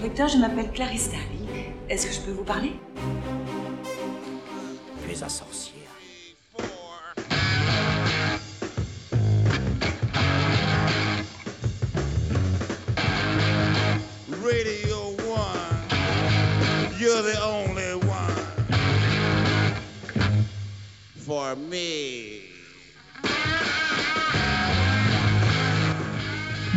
Je m'appelle Clarisse Darling. Est-ce que je peux vous parler? Tu es un sorcière. Radio 1, you're the only one for me.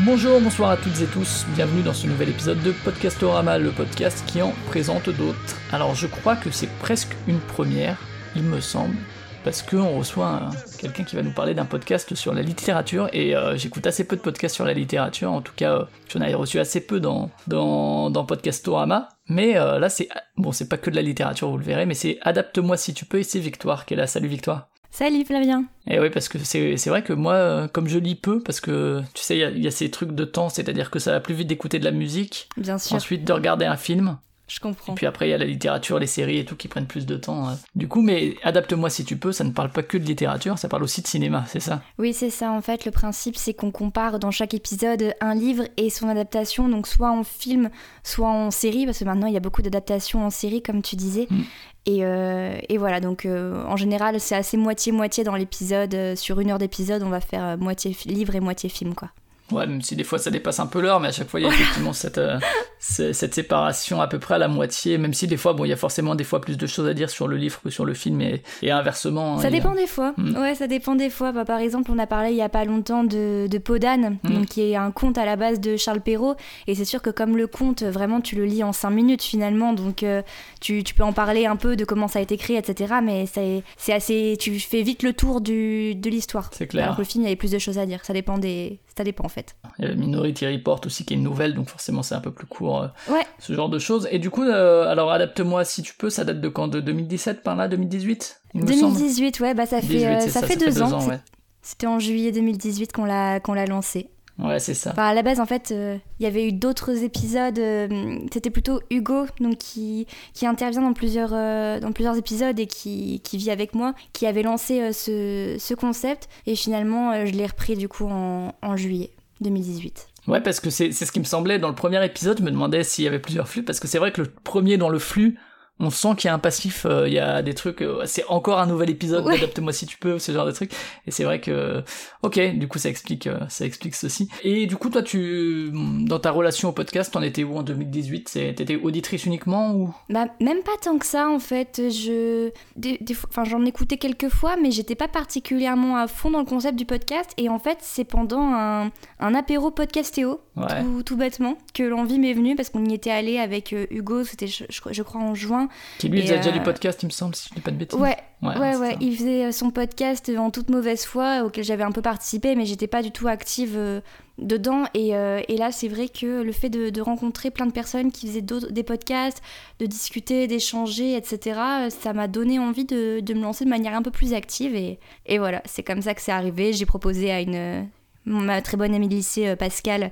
Bonjour, bonsoir à toutes et tous, bienvenue dans ce nouvel épisode de Podcastorama, le podcast qui en présente d'autres. Alors je crois que c'est presque une première, il me semble, parce qu'on reçoit un- quelqu'un qui va nous parler d'un podcast sur la littérature, et euh, j'écoute assez peu de podcasts sur la littérature, en tout cas euh, j'en avais reçu assez peu dans, dans, dans Podcastorama, mais euh, là c'est, bon c'est pas que de la littérature, vous le verrez, mais c'est Adapte-moi si tu peux, et c'est Victoire qui est là, salut Victoire. Salut Flavien. Et oui, parce que c'est vrai que moi, euh, comme je lis peu, parce que tu sais, il y y, a ces trucs de temps, c'est-à-dire que ça va plus vite d'écouter de la musique, Bien sûr, ensuite de regarder un film, je comprends. et puis après il y a la littérature, les séries et tout qui prennent plus de temps. euh. Du coup, mais adapte-moi si tu peux, ça ne parle pas que de littérature, ça parle aussi de cinéma, c'est ça? Oui, c'est ça. En fait, le principe, c'est qu'on compare dans chaque épisode un livre et son adaptation, donc soit en film, soit en série, parce que maintenant il y a beaucoup d'adaptations en série, comme tu disais. Mm. Et, euh, et voilà, donc euh, en général, c'est assez moitié-moitié dans l'épisode. Sur une heure d'épisode, on va faire moitié livre et moitié film, quoi. Ouais, même si des fois ça dépasse un peu l'heure, mais à chaque fois il y a effectivement cette, euh, ce- cette séparation à peu près à la moitié, même si des fois, bon, il y a forcément des fois plus de choses à dire sur le livre que sur le film, et, et inversement. Ça il y a- dépend des fois. Mm. Ouais, ça dépend des fois. Bah, par exemple, on a parlé il y a pas longtemps de, de Podane, Mm. donc qui est un conte à la base de Charles Perrault. Et c'est sûr que comme le conte, vraiment, tu le lis en 5 minutes finalement, donc euh, tu, tu peux en parler un peu de comment ça a été créé, etc. Mais c'est c'est assez, tu fais vite le tour du, de l'histoire. C'est clair. Alors que le film, il y avait plus de choses à dire. Ça dépend des, ça dépend en fait. Il y a Minority Report aussi qui est une nouvelle, donc forcément c'est un peu plus court, euh, Ouais. ce genre de choses. Et du coup, euh, alors adapte-moi si tu peux, ça date de quand? De 2017 par là 2018 il me semble? 2018, ouais, bah ça fait, 18, euh, c'est ça, fait deux ans. ouais. C'était en juillet 2018 qu'on l'a qu'on l'a lancé. Ouais, c'est ça. Enfin, à la base, en fait, euh, il y avait eu d'autres épisodes. euh, C'était plutôt Hugo, donc qui, qui intervient dans plusieurs, euh, dans plusieurs épisodes et qui, qui vit avec moi, qui avait lancé euh, ce, ce concept. Et finalement, euh, je l'ai repris du coup en, en juillet 2018. Ouais, parce que c'est ce qui me semblait dans le premier épisode, je me demandais s'il y avait plusieurs flux, parce que c'est vrai que le premier dans le flux, on sent qu'il y a un passif, euh, il y a des trucs, euh, c'est encore un nouvel épisode, Ouais. adapte-moi si tu peux, ce genre de trucs. Et c'est vrai que, ok, du coup ça explique, euh, ça explique ceci. Et du coup toi, tu, dans ta relation au podcast, t'en étais où en 2018 C'est- T'étais auditrice uniquement ou? Bah, même pas tant que ça, en fait. Je... Des, enfin, j'en écoutais quelques fois, mais j'étais pas particulièrement à fond dans le concept du podcast. Et en fait, c'est pendant un, un apéro podcastéo, Ouais. tout, tout bêtement, que l'envie m'est venue parce qu'on y était allé avec Hugo, c'était, je crois, en juin. Qui lui faisait déjà euh, du podcast, il me semble, si je dis pas de bêtises. Ouais, ouais, ouais. Il faisait euh, son podcast en toute mauvaise foi, auquel j'avais un peu participé, mais j'étais pas du tout active euh, dedans. Et, euh, et là, c'est vrai que le fait de, de rencontrer plein de personnes qui faisaient des podcasts, de discuter, d'échanger, etc., euh, ça m'a donné envie de, de me lancer de manière un peu plus active. Et, et voilà, c'est comme ça que c'est arrivé. J'ai proposé à une, euh, ma très bonne amie de lycée, euh, Pascal,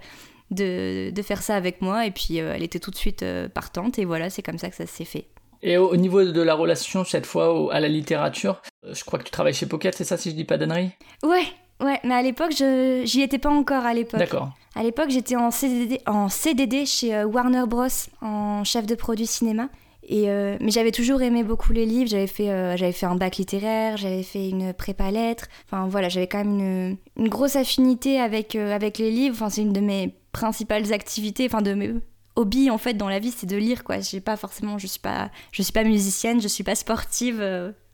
de, de faire ça avec moi. Et puis, euh, elle était tout de suite euh, partante. Et voilà, c'est comme ça que ça s'est fait. Et au, au niveau de la relation, cette fois, au- à la littérature, euh, je crois que tu travailles chez Pocket, c'est ça, si je dis pas d'annerie Ouais, ouais, mais à l'époque, je j'y étais pas encore à l'époque. D'accord. À l'époque, j'étais en CDD, en CDD chez euh, Warner Bros. en chef de produit cinéma. Et euh, mais j'avais toujours aimé beaucoup les livres. J'avais fait, euh, j'avais fait un bac littéraire, j'avais fait une prépa lettres. Enfin voilà, j'avais quand même une, une grosse affinité avec, euh, avec les livres. Enfin, c'est une de mes principales activités, enfin de mes hobbies en fait dans la vie, c'est de lire quoi. J'ai pas forcément, je suis pas, je suis pas musicienne, je suis pas sportive.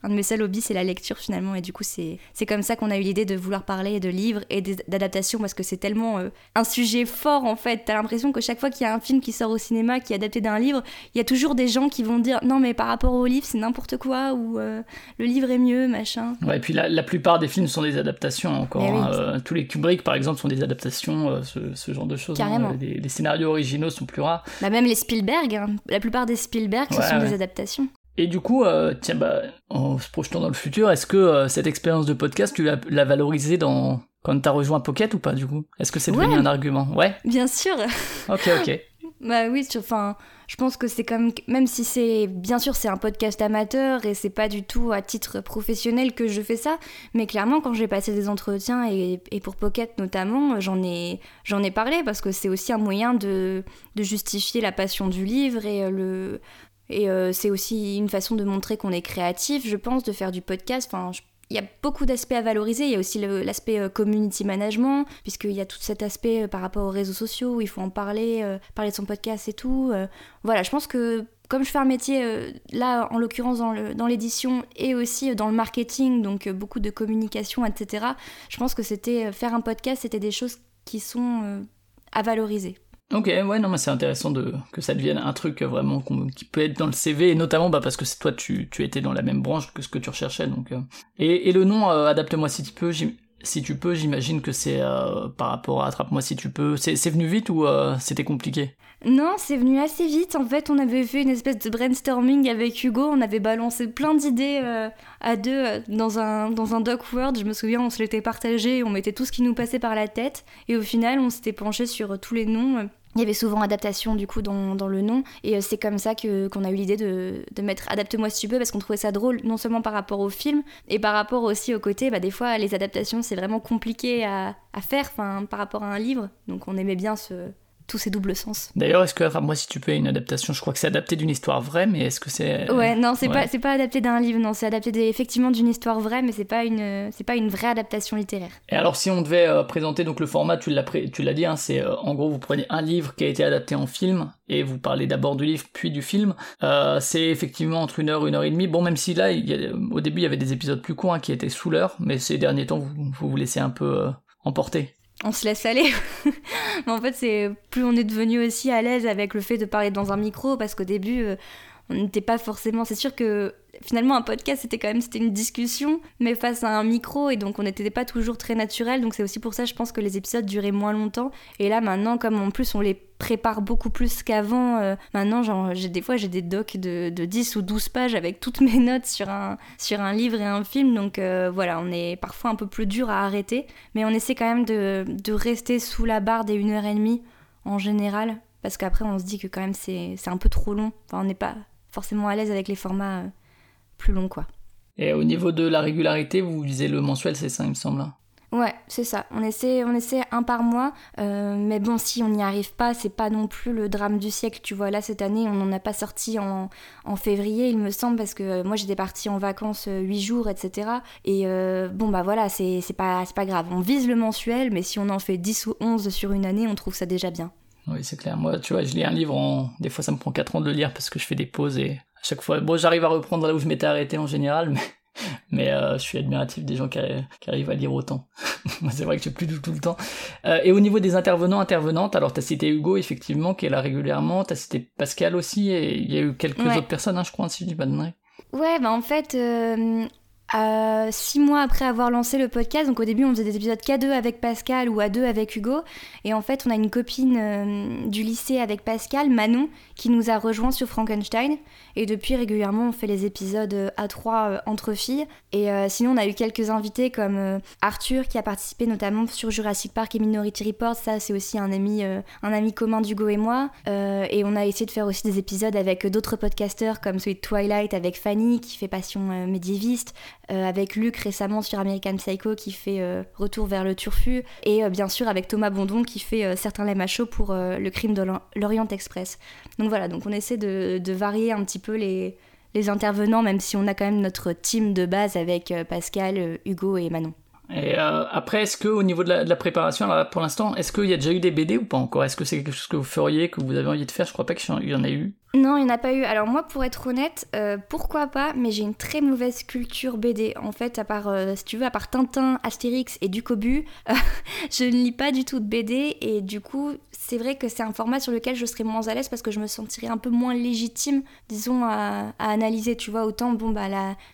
Un de mes seuls hobbies, c'est la lecture finalement. Et du coup, c'est c'est comme ça qu'on a eu l'idée de vouloir parler de livres et des- d'adaptation parce que c'est tellement euh, un sujet fort en fait. T'as l'impression que chaque fois qu'il y a un film qui sort au cinéma qui est adapté d'un livre, il y a toujours des gens qui vont dire non, mais par rapport au livre, c'est n'importe quoi ou euh, le livre est mieux, machin. Ouais, et puis la, la plupart des films sont des adaptations encore. Mais oui. hein. Euh, tous les Kubrick, par exemple, sont des adaptations, ce, ce genre de choses. hein. Carrément. Les, les scénarios originaux sont plus rares. Bah, même les Spielberg, hein. la plupart des Spielberg, ce Ouais, sont ouais. des adaptations. Et du coup, euh, tiens, bah, en se projetant dans le futur, est-ce que euh, cette expérience de podcast, tu l'as valorisée dans quand t'as rejoint Pocket ou pas, du coup? Est-ce que c'est devenu Ouais. un argument? Ouais? Bien sûr. Ok, ok. Bah oui, enfin, je pense que c'est comme, même si c'est, bien sûr, c'est un podcast amateur et c'est pas du tout à titre professionnel que je fais ça, mais clairement, quand j'ai passé des entretiens et, et pour Pocket notamment, j'en ai, ai parlé parce que c'est aussi un moyen de, de justifier la passion du livre et euh, le, et euh, c'est aussi une façon de montrer qu'on est créatif, je pense, de faire du podcast. Enfin, il y a beaucoup d'aspects à valoriser. Il y a aussi l'aspect euh, community management, puisqu'il y a tout cet aspect euh, par rapport aux réseaux sociaux où il faut en parler, parler de son podcast et tout. voilà, je pense que comme je fais un métier, là en l'occurrence dans l'édition et aussi dans le marketing, donc beaucoup de communication, etc., je pense que c'était faire un podcast, c'était des choses qui sont à valoriser. Ok, ouais, non, mais c'est intéressant de, que ça devienne un truc vraiment qui peut être dans le CV, et notamment bah, parce que toi, tu, tu étais dans la même branche que ce que tu recherchais. Donc, euh. et, et, le nom, euh, adapte-moi si tu peux, si tu peux, j'imagine que c'est euh, par rapport à Attrape-moi si tu peux. C'est venu vite ou c'était compliqué? Non, c'est venu assez vite. En fait, on avait fait une espèce de brainstorming avec Hugo. On avait balancé plein d'idées à deux dans un, dans un doc Word. Je me souviens, on se l'était partagé, on mettait tout ce qui nous passait par la tête. Et au final, on s'était penché sur tous les noms. Il y avait souvent adaptation du coup dans, le nom. Et euh, c'est comme ça que qu'on a eu l'idée de, de, mettre adapte-moi si tu peux parce qu'on trouvait ça drôle non seulement par rapport au film et par rapport aussi au côté bah, des fois les adaptations c'est vraiment compliqué à, à faire par rapport à un livre. Donc on aimait bien ce, tous ces doubles sens. D'ailleurs, est-ce que, moi, si tu peux, une adaptation, je crois que c'est adapté d'une histoire vraie, mais est-ce que c'est. Ouais, non, c'est pas, c'est pas adapté d'un livre, non, c'est adapté effectivement d'une histoire vraie, mais c'est pas une, c'est pas une vraie adaptation littéraire. Et alors, si on devait euh, présenter donc le format, tu l'as, tu l'as dit, hein, c'est euh, en gros, vous prenez un livre qui a été adapté en film et vous parlez d'abord du livre puis du film. Euh, c'est effectivement entre une heure, une heure et demie. Bon, même si là, il y a, au début, il y avait des épisodes plus courts hein, qui étaient sous l'heure, mais ces derniers temps, vous vous, vous laissez un peu emporter on se laisse aller. Mais en fait, c'est plus on est devenu aussi à l'aise avec le fait de parler dans un micro, parce qu'au début, euh, on n'était pas forcément. C'est sûr que finalement un podcast c'était quand même c'était une discussion mais face à un micro et donc on n'était pas toujours très naturel. Donc c'est aussi pour ça je pense que les épisodes duraient moins longtemps. Et là maintenant comme en plus on les prépare beaucoup plus qu'avant euh, maintenant genre des fois j'ai des docs de, de, 10 ou 12 pages avec toutes mes notes sur un sur un livre et un film. Donc euh, voilà on est parfois un peu plus dur à arrêter. Mais on essaie quand même de, de rester sous la barre des 1h30 en général. Parce qu'après on se dit que quand même c'est un peu trop long. Enfin on n'est pas forcément à l'aise avec les formats euh, plus long, quoi. Et au niveau de la régularité, vous visez le mensuel, c'est ça, il me semble hein Ouais, c'est ça. On essaie, on essaie un par mois. Euh, mais bon, si on n'y arrive pas, c'est pas non plus le drame du siècle. Tu vois, là, cette année, on n'en a pas sorti en, en, février, il me semble, parce que euh, moi, j'étais partie en vacances 8 euh, jours, etc. Et bon, bah voilà, c'est pas, pas grave. On vise le mensuel, mais si on en fait 10 ou 11 sur une année, on trouve ça déjà bien. Oui, c'est clair. Moi, tu vois, je lis un livre en. Des fois, ça me prend 4 ans de le lire parce que je fais des pauses et chaque fois. Bon, j'arrive à reprendre là où je m'étais arrêté en général, mais, mais euh, je suis admiratif des gens qui, arrivent à lire autant. C'est vrai que j'ai plus du tout le temps. Euh, et au niveau des intervenants, intervenantes, alors tu as cité Hugo, effectivement, qui est là régulièrement, tu as cité Pascal aussi, et il y a eu quelques autres personnes, hein, je crois, si je dis pas de Ouais, bah en fait, euh, euh, six mois après avoir lancé le podcast, donc au début on faisait des épisodes qu'à deux avec Pascal ou à deux avec Hugo, et en fait on a une copine euh, du lycée avec Pascal, Manon, qui nous a rejoint sur Frankenstein, et depuis régulièrement on fait les épisodes euh, à trois entre filles, et sinon on a eu quelques invités comme Arthur qui a participé notamment sur Jurassic Park et Minority Report, ça c'est aussi un ami, un ami commun d'Hugo et moi, et on a essayé de faire aussi des épisodes avec d'autres podcasteurs comme celui de Twilight avec Fanny qui fait Passion médiéviste, euh, avec Luc récemment sur American Psycho qui fait euh, Retour vers le turfu, et euh, bien sûr avec Thomas Bondon qui fait Certains l'aiment à chaud pour Le crime de l'Orient Express. Donc voilà, donc on essaie de, varier un petit peu les, les intervenants, même si on a quand même notre team de base avec Pascal, Hugo et Manon. Et après, est-ce que au niveau de la, préparation, pour l'instant, est-ce qu'il y a déjà eu des BD ou pas encore? Est-ce que c'est quelque chose que vous feriez, que vous avez envie de faire? Je crois pas qu'il y en ait eu. Non, il n'y en a pas eu. Alors moi, pour être honnête, euh, pourquoi pas, mais j'ai une très mauvaise culture BD. En fait, à part, euh, si tu veux, à part Tintin, Astérix et Ducobu, euh, je ne lis pas du tout de BD et du coup, c'est vrai que c'est un format sur lequel je serais moins à l'aise parce que je me sentirais un peu moins légitime, disons, à, analyser. Tu vois, autant, bon, bah,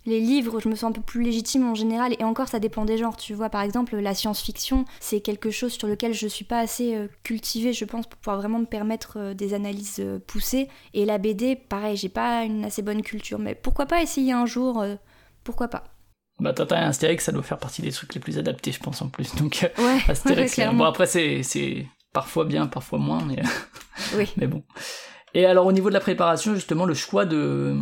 les livres, je me sens un peu plus légitime en général et encore, ça dépend des genres. Tu vois, par exemple, la science-fiction, c'est quelque chose sur lequel je suis pas assez cultivée, je pense, pour pouvoir vraiment me permettre des analyses poussées. Et la BD, pareil, j'ai pas une assez bonne culture, mais pourquoi pas essayer un jour euh, Pourquoi pas bah, Tintin et Astérix, ça doit faire partie des trucs les plus adaptés, je pense, en plus. Donc, ouais, Astérix, bon, après, c'est, parfois bien, parfois moins, mais, Oui. mais bon. Et alors au niveau de la préparation, justement, le choix de,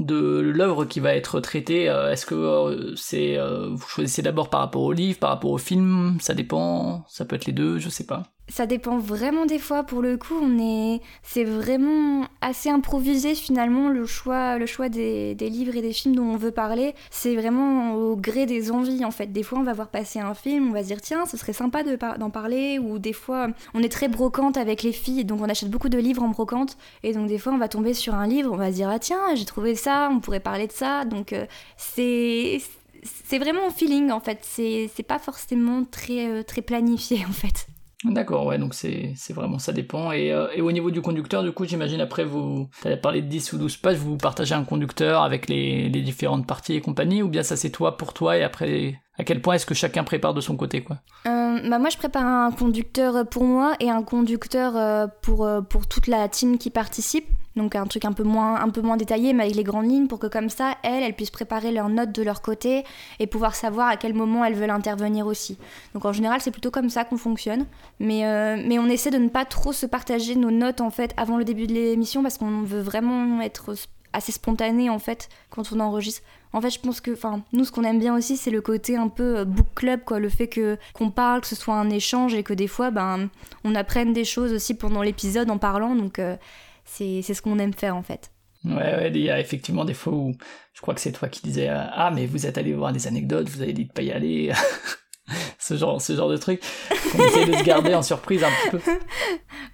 de l'œuvre qui va être traitée, euh, est-ce que euh, c'est euh, vous choisissez d'abord par rapport au livre, par rapport au film, ça dépend, ça peut être les deux, je sais pas. Ça dépend vraiment des fois. Pour le coup, on est, c'est vraiment assez improvisé finalement le choix, le choix des, livres et des films dont on veut parler. C'est vraiment au gré des envies en fait. Des fois, on va voir passer un film, on va se dire tiens, ce serait sympa de d'en parler. Ou des fois, on est très brocante avec les filles, donc on achète beaucoup de livres en brocante. Et donc des fois, on va tomber sur un livre, on va se dire ah tiens, j'ai trouvé ça, on pourrait parler de ça. Donc euh, c'est c'est vraiment au feeling en fait. C'est c'est pas forcément très euh, très planifié en fait. D'accord, ouais, donc c'est vraiment ça dépend. Et, euh, et au niveau du conducteur, du coup, j'imagine après vous, t'avez parlé de 10 ou 12 pages, vous partagez un conducteur avec les, différentes parties et compagnie, ou bien ça c'est toi pour toi et après, à quel point est-ce que chacun prépare de son côté, quoi? Euh, bah moi, je prépare un conducteur pour moi et un conducteur euh, euh, pour toute la team qui participe. Donc un truc un peu, moins, un peu moins détaillé, mais avec les grandes lignes, pour que comme ça, elles, elles puissent préparer leurs notes de leur côté et pouvoir savoir à quel moment elles veulent intervenir aussi. Donc en général, c'est plutôt comme ça qu'on fonctionne. Mais, euh, mais on essaie de ne pas trop se partager nos notes, en fait, avant le début de l'émission, parce qu'on veut vraiment être assez spontané, en fait, quand on enregistre. En fait, je pense que, enfin, nous, ce qu'on aime bien aussi, c'est le côté un peu euh, book club, quoi, le fait que qu'on parle, que ce soit un échange et que des fois, ben, on apprenne des choses aussi pendant l'épisode en parlant. Donc, euh, c'est c'est ce qu'on aime faire en fait. Ouais, ouais, il y a effectivement des fois où je crois que c'est toi qui disais euh, Ah, mais vous êtes allé voir des anecdotes, vous avez dit de pas y aller. ce, genre, ce genre de truc qu'on essaie de se garder en surprise un petit peu.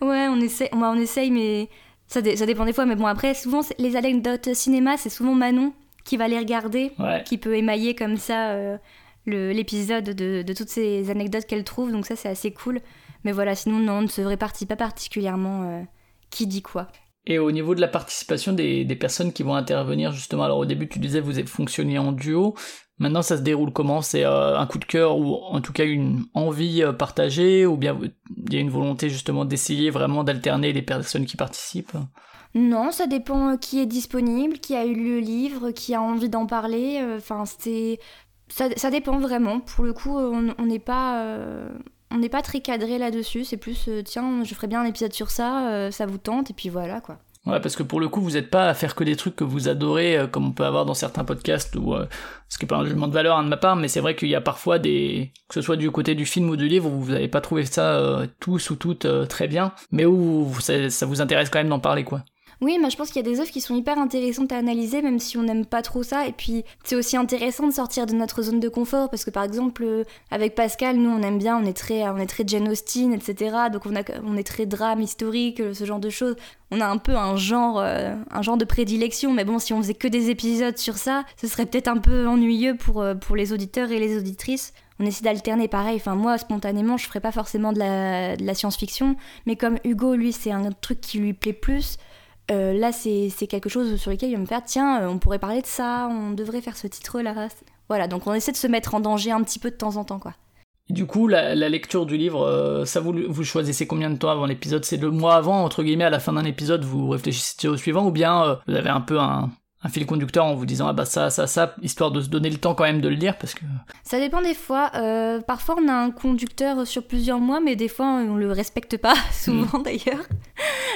Ouais, on essaie, on, on essaye, mais ça, dé- ça dépend des fois. Mais bon, après, souvent, les anecdotes cinéma, c'est souvent Manon qui va les regarder, Ouais. qui peut émailler comme ça euh, le- l'épisode de, de toutes ces anecdotes qu'elle trouve. Donc, ça, c'est assez cool. Mais voilà, sinon, non, on ne se répartit pas particulièrement euh, qui dit quoi. Et au niveau de la participation des, personnes qui vont intervenir, justement, alors au début tu disais vous êtes fonctionné en duo, maintenant ça se déroule comment? C'est euh, un coup de cœur ou en tout cas une envie euh, partagée ou bien il y a une volonté justement d'essayer vraiment d'alterner les personnes qui participent? Non, ça dépend euh, qui est disponible, qui a eu le livre, qui a envie d'en parler. Enfin, c'est ça, dépend vraiment. Pour le coup, on n'est pas on n'est pas très cadré là-dessus. C'est plus euh, tiens, je ferais bien un épisode sur ça, euh, ça vous tente et puis voilà quoi. Ouais, parce que pour le coup, vous n'êtes pas à faire que des trucs que vous adorez, euh, comme on peut avoir dans certains podcasts, ou ce qui est pas un jugement de valeur hein, de ma part, mais c'est vrai qu'il y a parfois des, que ce soit du côté du film ou du livre, où vous n'avez pas trouvé ça tous ou toutes très bien, mais où ça vous intéresse quand même d'en parler, quoi. Oui, mais je pense qu'il y a des œuvres qui sont hyper intéressantes à analyser, même si on n'aime pas trop ça. Et puis, c'est aussi intéressant de sortir de notre zone de confort, parce que par exemple, euh, avec Pascal, nous, on aime bien, on est très, on est très Jane Austen, etc. Donc, on, a, on est très drame historique, euh, ce genre de choses. On a un peu un genre, euh, un genre de prédilection, mais bon, si on faisait que des épisodes sur ça, ce serait peut-être un peu ennuyeux pour, euh, pour les auditeurs et les auditrices. On essaie d'alterner pareil. Enfin, moi, spontanément, je ferais pas forcément de la, de la science-fiction, mais comme Hugo, lui, c'est un truc qui lui plaît plus. Euh, là, c'est quelque chose sur lequel il va me faire tiens, euh, on pourrait parler de ça, on devrait faire ce titre-là. Voilà, donc on essaie de se mettre en danger un petit peu de temps en temps, quoi. Du coup, la, la lecture du livre, euh, ça vous, vous choisissez combien de temps avant l'épisode? C'est le mois avant, entre guillemets, à la fin d'un épisode, vous réfléchissez au suivant, ou bien euh, vous avez un peu un, un fil conducteur en vous disant ah bah ça, ça, ça, histoire de se donner le temps quand même de le lire, parce que Ça dépend des fois. euh, parfois, on a un conducteur sur plusieurs mois, mais des fois, on le respecte pas, souvent d'ailleurs.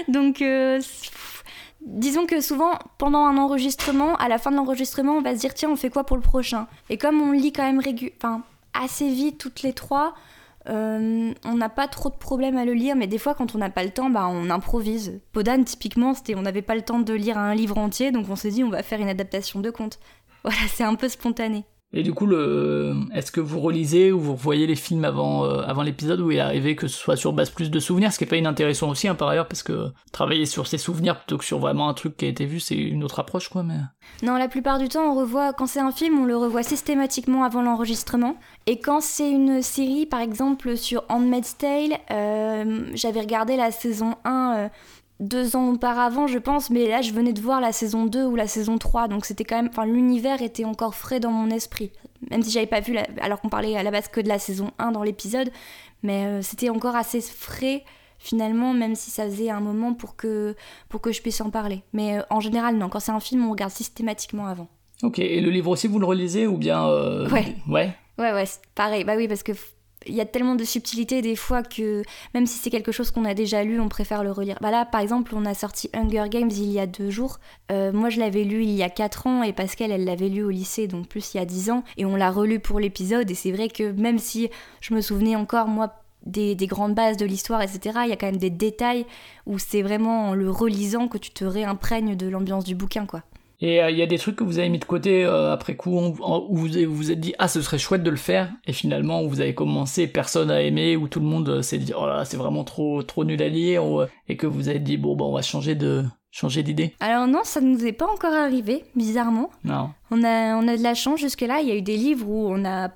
Donc, euh, disons que souvent, pendant un enregistrement, à la fin de l'enregistrement, on va se dire tiens, on fait quoi pour le prochain? Et comme on lit quand même assez vite toutes les trois, euh, on n'a pas trop de problèmes à le lire, mais des fois, quand on n'a pas le temps, bah, on improvise. Podane, typiquement, c'était on n'avait pas le temps de lire un livre entier, donc on s'est dit on va faire une adaptation de conte. Voilà, c'est un peu spontané. Et du coup, le... est-ce que vous relisez ou vous revoyez les films avant, euh, avant l'épisode où il est arrivé que ce soit sur base plus de souvenirs, ce qui est pas inintéressant aussi hein, par ailleurs, parce que travailler sur ses souvenirs plutôt que sur vraiment un truc qui a été vu, c'est une autre approche quoi. Mais Non, la plupart du temps, on revoit, quand c'est un film, on le revoit systématiquement avant l'enregistrement. Et quand c'est une série, par exemple sur Handmaid's Tale, euh, j'avais regardé la saison 1 euh, deux ans auparavant, je pense, mais là, je venais de voir la saison 2 ou la saison 3, donc c'était quand même, enfin, l'univers était encore frais dans mon esprit. Même si j'avais pas vu, la- alors qu'on parlait à la base que de la saison 1 dans l'épisode, mais euh, c'était encore assez frais finalement, même si ça faisait un moment pour que, pour que je puisse en parler. Mais euh, en général, non, quand c'est un film, on regarde systématiquement avant. ok. Et le livre aussi, vous le relisez ou bien euh, Ouais. Ouais. Ouais, ouais, pareil. Bah oui, parce que il y a tellement de subtilité des fois que même si c'est quelque chose qu'on a déjà lu, on préfère le relire. Bah là, par exemple, on a sorti Hunger Games il y a deux jours. Euh, moi, je l'avais lu il y a quatre ans et Pascal, elle l'avait lu au lycée, donc plus il y a dix ans. Et on l'a relu pour l'épisode. Et c'est vrai que même si je me souvenais encore, moi, des, des, grandes bases de l'histoire, etc. Il y a quand même des détails où c'est vraiment en le relisant que tu te réimprègnes de l'ambiance du bouquin, quoi. Et euh, il y a des trucs que vous avez mis de côté euh, après coup, où vous vous vous êtes dit ah ce serait chouette de le faire, et finalement vous avez commencé, personne a aimé, où tout le monde euh, s'est dit oh là c'est vraiment trop trop nul à lire, et que vous avez dit bon bah on va changer de changer d'idée. Alors non, ça ne nous est pas encore arrivé, bizarrement. Non. On a on a de la chance jusque là. Il y a eu des livres où on n'a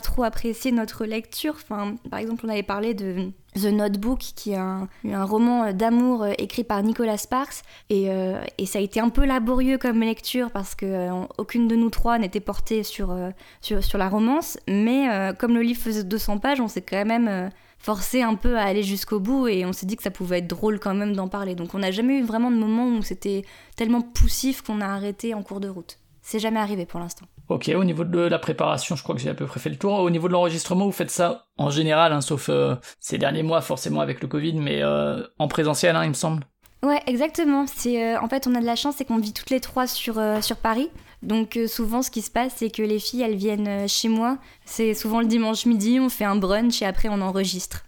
trop apprécié notre lecture. Enfin, par exemple, on avait parlé de The Notebook, qui est un, roman d'amour euh, écrit par Nicolas Sparks. Et, euh, et, ça a été un peu laborieux comme lecture parce que euh, aucune de nous trois n'était portée sur, sur, sur, la romance. Mais comme le livre faisait 200 pages, on s'est quand même forcé un peu à aller jusqu'au bout et on s'est dit que ça pouvait être drôle quand même d'en parler. Donc on n'a jamais eu vraiment de moment où c'était tellement poussif qu'on a arrêté en cours de route. C'est jamais arrivé pour l'instant. Ok, au niveau de la préparation, je crois que j'ai à peu près fait le tour. Au niveau de l'enregistrement, vous faites ça en général, hein, sauf euh, ces derniers mois forcément avec le Covid, mais euh, en présentiel, hein, il me semble. Ouais, exactement. C'est euh, en fait, on a de la chance, c'est qu'on vit toutes les trois sur sur Paris. Donc souvent, ce qui se passe, c'est que les filles, elles viennent chez moi. C'est souvent le dimanche midi, on fait un brunch et après on enregistre.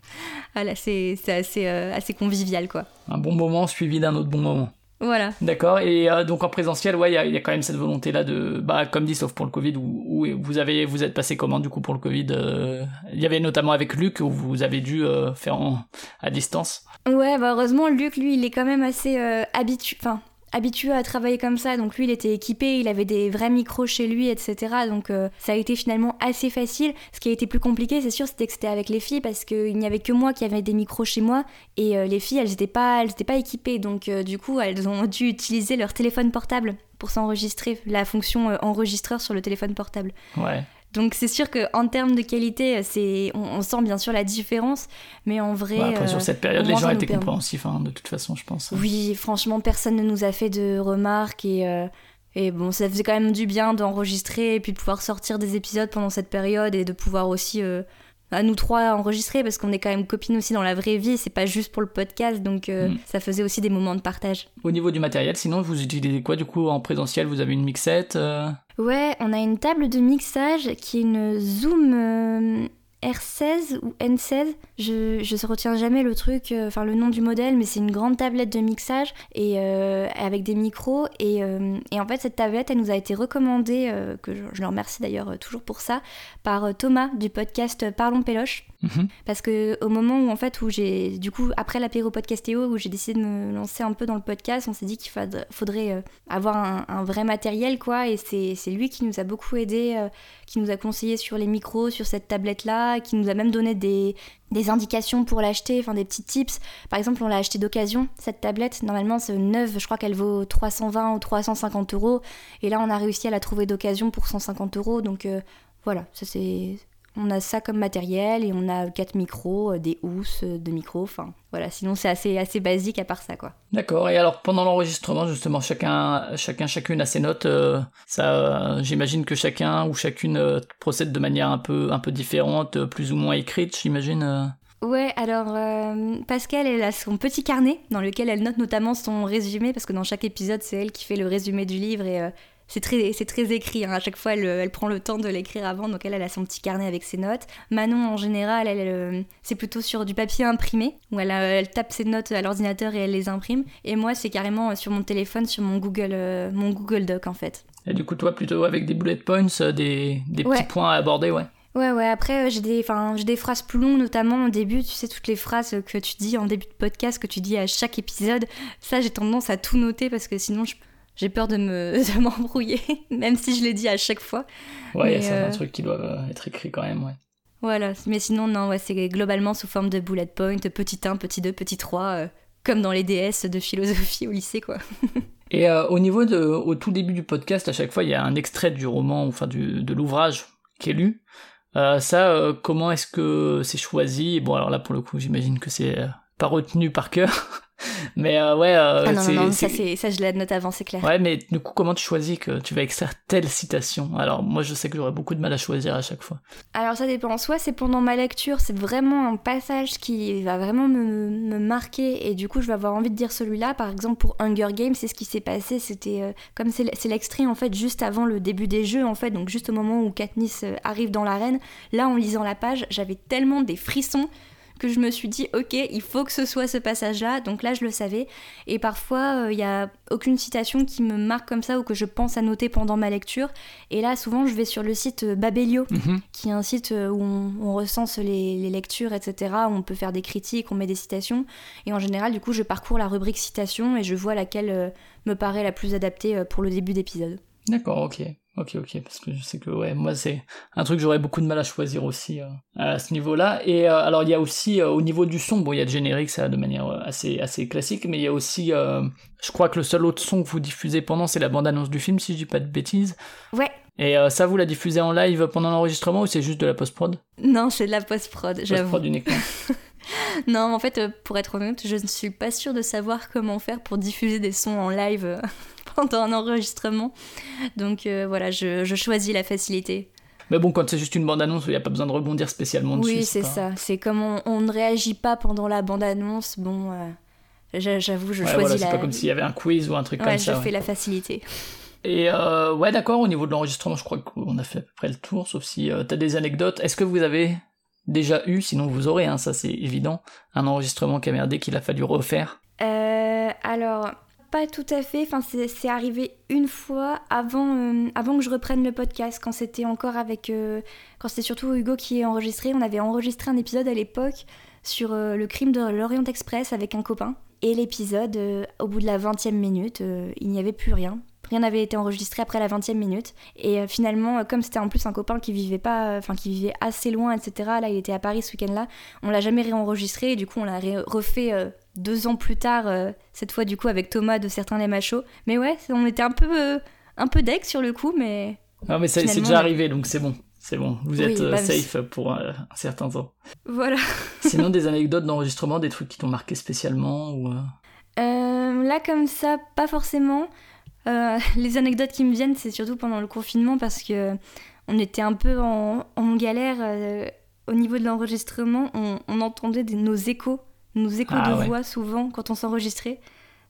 voilà, c'est assez assez convivial, quoi. Un bon moment suivi d'un autre bon moment. Voilà. D'accord. Et euh, donc en présentiel, ouais, il y, a quand même cette volonté là de, bah, comme dit, sauf pour le Covid, où, vous avez, vous êtes passé comment du coup pour le Covid euh, Il y avait notamment avec Luc où vous avez dû euh, faire à distance. Ouais, bah heureusement, Luc, lui, il est quand même assez habitué, enfin habitué à travailler comme ça, donc lui il était équipé, il avait des vrais micros chez lui, etc. Donc euh, ça a été finalement assez facile. Ce qui a été plus compliqué, c'est sûr, c'était que c'était avec les filles parce qu'il n'y avait que moi qui avait des micros chez moi et euh, les filles elles n'étaient pas, elles pas équipées, donc euh, du coup elles ont dû utiliser leur téléphone portable pour s'enregistrer, la fonction enregistreur sur le téléphone portable. Ouais. Donc c'est sûr qu'en termes de qualité, c'est on, sent bien sûr la différence, mais en vrai... après, sur cette période, les gens étaient compréhensifs, hein, de toute façon, je pense. Oui, franchement, personne ne nous a fait de remarques et... Euh, et bon, ça faisait quand même du bien d'enregistrer et puis de pouvoir sortir des épisodes pendant cette période et de pouvoir aussi euh, à nous trois enregistrer parce qu'on est quand même copines aussi dans la vraie vie, c'est pas juste pour le podcast, donc euh, mm. ça faisait aussi des moments de partage. Au niveau du matériel, sinon vous utilisez quoi du coup en présentiel? Vous avez une mixette Ouais, on a une table de mixage qui est une Zoom euh, R16 ou N16. Je, je retiens jamais le truc, euh, enfin le nom du modèle, mais c'est une grande tablette de mixage et euh, avec des micros. Et, et, en fait, cette tablette, elle nous a été recommandée, que je, je, le remercie d'ailleurs toujours pour ça, par Thomas du podcast Parlons Péloche. Mhm. Parce que au moment où en fait où j'ai du coup après l'apéro podcastéo où j'ai décidé de me lancer un peu dans le podcast, on s'est dit qu'il faudrait, euh, avoir un, vrai matériel quoi et c'est lui qui nous a beaucoup aidé, euh, qui nous a conseillé sur les micros, sur cette tablette là, qui nous a même donné des, indications pour l'acheter, enfin des petits tips. Par exemple, on l'a acheté d'occasion, cette tablette. Normalement, c'est neuve, je crois qu'elle vaut 320 ou 350 euros. Et là, on a réussi à la trouver d'occasion pour 150 euros. Donc euh, voilà, ça c'est on a ça comme matériel et on a quatre micros, euh, des housses euh, de micros, enfin voilà, sinon c'est assez, assez basique à part ça quoi. D'accord, et alors pendant l'enregistrement justement, chacun, chacun chacune a ses notes, euh, ça j'imagine que chacun ou chacune procède de manière un peu, un peu différente, plus ou moins écrite, j'imagine Ouais, alors Pascal, elle a son petit carnet dans lequel elle note notamment son résumé, parce que dans chaque épisode, c'est elle qui fait le résumé du livre et c'est très, très écrit. Hein. À chaque fois, elle, elle, prend le temps de l'écrire avant. Donc, elle, elle a son petit carnet avec ses notes. Manon, en général, elle, euh, c'est plutôt sur du papier imprimé, où elle, elle tape ses notes à l'ordinateur et elle les imprime. Et moi, c'est carrément sur mon téléphone, sur mon Google, euh, mon Google Doc, en fait. Et du coup, toi, plutôt avec des bullet points, euh, des, des petits points à aborder, ouais. Ouais, ouais, après, j'ai des, des phrases plus longues, notamment au début, tu sais, toutes les phrases que tu dis en début de podcast, que tu dis à chaque épisode. Ça, j'ai tendance à tout noter parce que sinon, je, j'ai peur de me m'embrouiller, même si je l'ai dit à chaque fois. Ouais, c'est un euh, truc qui doit euh, être écrit quand même, ouais. Voilà, mais sinon, non, ouais, c'est globalement sous forme de bullet point, petit 1, petit 2, petit 3, euh, comme dans les DS de philosophie au lycée, quoi. Et au niveau de, au tout début du podcast, à chaque fois, il y a un extrait du roman, enfin du, de l'ouvrage qui est lu. ça, comment est-ce que c'est choisi? Bon, alors là, pour le coup, j'imagine que c'est pas retenu par cœur. Mais euh, ouais, euh, Ah non, non, non, ça, c'est- ça je la note avant, c'est clair. Ouais, mais du coup, comment tu choisis que tu vas extraire telle citation? Alors, moi, je sais que j'aurais beaucoup de mal à choisir à chaque fois. Alors ça dépend, soit c'est pendant ma lecture, c'est vraiment un passage qui va vraiment me, me marquer et du coup je vais avoir envie de dire celui-là. Par exemple pour Hunger Games, c'est ce qui s'est passé, c'était euh, comme c'est l'extrait en fait juste avant le début des jeux en fait, donc juste au moment où Katniss arrive dans l'arène. Là en lisant la page, j'avais tellement des frissons que je me suis dit ok il faut que ce soit ce passage là donc là je le savais et parfois euh, il y a aucune citation qui me marque comme ça ou que je pense à noter pendant ma lecture et là souvent je vais sur le site euh, Babelio Mhm. qui est un site euh, où on, on recense les, les lectures, etc., où on peut faire des critiques, on met des citations. Et en général, du coup, je parcours la rubrique citation et je vois laquelle me paraît la plus adaptée pour le début d'épisode. D'accord, ok. Ok, ok, parce que je sais que ouais, moi c'est un truc que j'aurais beaucoup de mal à choisir aussi euh, à ce niveau-là. Et euh, alors il y a aussi euh, au niveau du son, bon il y a le générique ça de manière assez assez classique, mais il y a aussi, je crois que le seul autre son que vous diffusez pendant c'est la bande-annonce du film si je dis pas de bêtises. Ouais, Et ça vous la diffusez en live pendant l'enregistrement ou c'est juste de la post-prod? Non, c'est de la post-prod, j'avoue. Post-prod uniquement. Non, en fait, pour être honnête, je ne suis pas sûre de savoir comment faire pour diffuser des sons en live pendant un enregistrement. Donc euh, voilà, je, je choisis la facilité. Mais bon, quand c'est juste une bande-annonce, il n'y a pas besoin de rebondir spécialement dessus. Oui, c'est pas- ça. C'est comme on, on ne réagit pas pendant la bande-annonce. Bon, euh, j'a- j'avoue, je Ouais, choisis voilà, c'est la. pas comme s'il y avait un quiz ou un truc Ouais, comme je ça. ouais. fais la facilité. Et euh, ouais, d'accord, au niveau de l'enregistrement, je crois qu'on a fait à peu près le tour, sauf si euh, t'as des anecdotes. Est-ce que vous avez déjà eu, sinon vous aurez, hein, ça c'est évident, un enregistrement qui a merdé qu'il a fallu refaire? Alors, pas tout à fait. Enfin, c'est arrivé une fois avant, euh, avant que je reprenne le podcast, quand c'était encore avec. euh, quand c'était surtout Hugo qui est enregistré. On avait enregistré un épisode à l'époque sur euh, le crime de l'Orient Express avec un copain. Et l'épisode, au bout de la 20e minute, il n'y avait plus rien. Rien n'avait été enregistré après la 20e minute. Et finalement, comme c'était en plus un copain qui vivait pas, enfin qui vivait assez loin, etc. Là, il était à Paris ce week-end-là. On l'a jamais réenregistré et du coup, on l'a refait deux ans plus tard, euh, cette fois du coup avec Thomas de certains les machos. Mais ouais, on était un peu, euh, un peu deck sur le coup, mais Non, mais c'est déjà arrivé, donc c'est bon. C'est bon, vous êtes euh, bah, safe pour euh, un certain temps. voilà. Sinon, des anecdotes d'enregistrement, des trucs qui t'ont marqué spécialement ou là, comme ça, pas forcément. Les anecdotes qui me viennent, c'est surtout pendant le confinement parce que on était un peu en, en galère au niveau de l'enregistrement. On, on entendait des- nos échos, nos échos Ah, de ouais. voix souvent quand on s'enregistrait.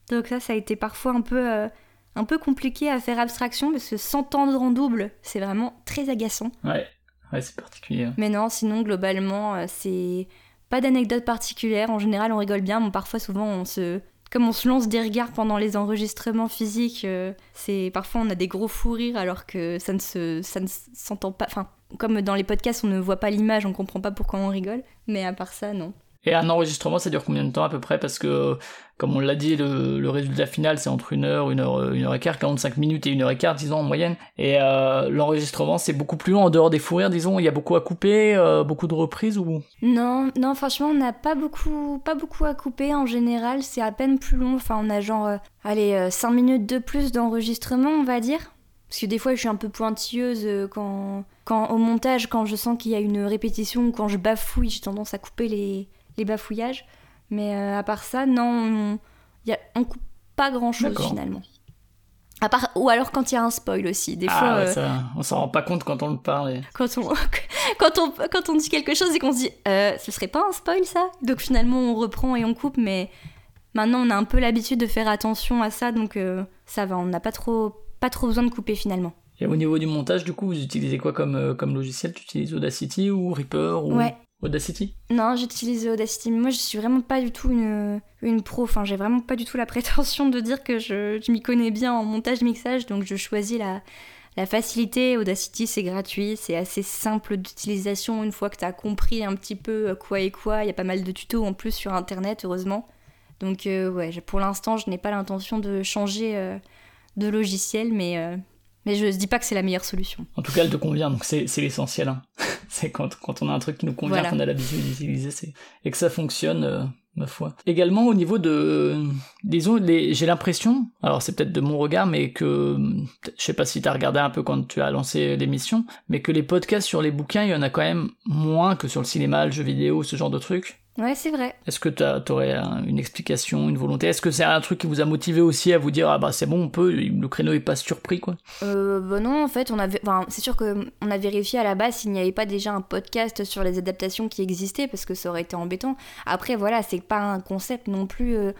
Donc ça, ça a été parfois un peu, euh, un peu compliqué à faire abstraction parce que s'entendre en double, c'est vraiment très agaçant. Ouais, ouais, c'est particulier. hein. Mais non, sinon, globalement, euh, c'est pas d'anecdote particulière. En général, on rigole bien, mais parfois, souvent, on se. Comme on se lance des regards pendant les enregistrements physiques, euh, c'est parfois on a des gros fous rires alors que ça ne se, ça ne s'entend pas. Enfin, comme dans les podcasts, on ne voit pas l'image, on comprend pas pourquoi on rigole. Mais à part ça, non. Et un enregistrement, ça dure combien de temps à peu près? Parce que, comme on l'a dit, le, résultat final, c'est entre une heure, une heure, une heure et quart, 45 minutes et une heure et quart, disons, en moyenne. Et euh, l'enregistrement, c'est beaucoup plus long en dehors des fous rires, disons. Il y a beaucoup à couper, euh, beaucoup de reprises ou... Non, non, franchement, on n'a pas beaucoup, pas beaucoup à couper en général. C'est à peine plus long. Enfin, on a genre, euh, allez, 5 minutes de plus d'enregistrement, on va dire. Parce que des fois, je suis un peu pointilleuse quand, quand au montage, quand je sens qu'il y a une répétition ou quand je bafouille, j'ai tendance à couper les, les bafouillages. Mais euh, à part ça, non, on, y a, on coupe pas grand chose D'accord. finalement. À part, ou alors quand il y a un spoil aussi. Des ah, fois, ouais, euh, ça, on s'en rend pas compte quand on le parle. et- quand on, quand on, quand on dit quelque chose et qu'on se dit euh, ce serait pas un spoil ça? Donc finalement on reprend et on coupe, mais maintenant on a un peu l'habitude de faire attention à ça, donc euh, ça va, on n'a pas trop, pas trop besoin de couper finalement. Et au niveau du montage, du coup, vous utilisez quoi comme, euh, comme logiciel? Tu utilises Audacity ou Reaper ou Ouais. Audacity Non, j'utilise Audacity. Moi, je suis vraiment pas du tout une, une pro. Enfin, j'ai vraiment pas du tout la prétention de dire que je, je m'y connais bien en montage-mixage, donc je choisis la, la facilité. Audacity, c'est gratuit, c'est assez simple d'utilisation une fois que tu as compris un petit peu quoi et quoi. Il y a pas mal de tutos en plus sur internet, heureusement. Donc, euh, ouais, pour l'instant, je n'ai pas l'intention de changer euh, de logiciel, mais, euh, mais je ne dis pas que c'est la meilleure solution. En tout cas, elle te convient, donc c'est c'est l'essentiel. hein. c'est quand, quand on a un truc qui nous convient, Voilà. qu'on a l'habitude d'utiliser, c'est- et que ça fonctionne, euh, ma foi. Également, au niveau de... Disons, les... j'ai l'impression, alors c'est peut-être de mon regard, mais que... Je sais pas si t'as regardé un peu quand tu as lancé l'émission, mais que les podcasts sur les bouquins, il y en a quand même moins que sur le cinéma, le jeu vidéo, ce genre de trucs. Ouais, c'est vrai. Est-ce que tu aurais une explication, une volonté? Est-ce que c'est un truc qui vous a motivé aussi à vous dire ah bah c'est bon, on peut, le créneau est pas surpris quoi? Euh, bah non, en fait, on avait, enfin, c'est sûr que on a vérifié à la base s'il n'y avait pas déjà un podcast sur les adaptations qui existaient parce que ça aurait été embêtant. Après voilà, c'est pas un concept non plus. Euh,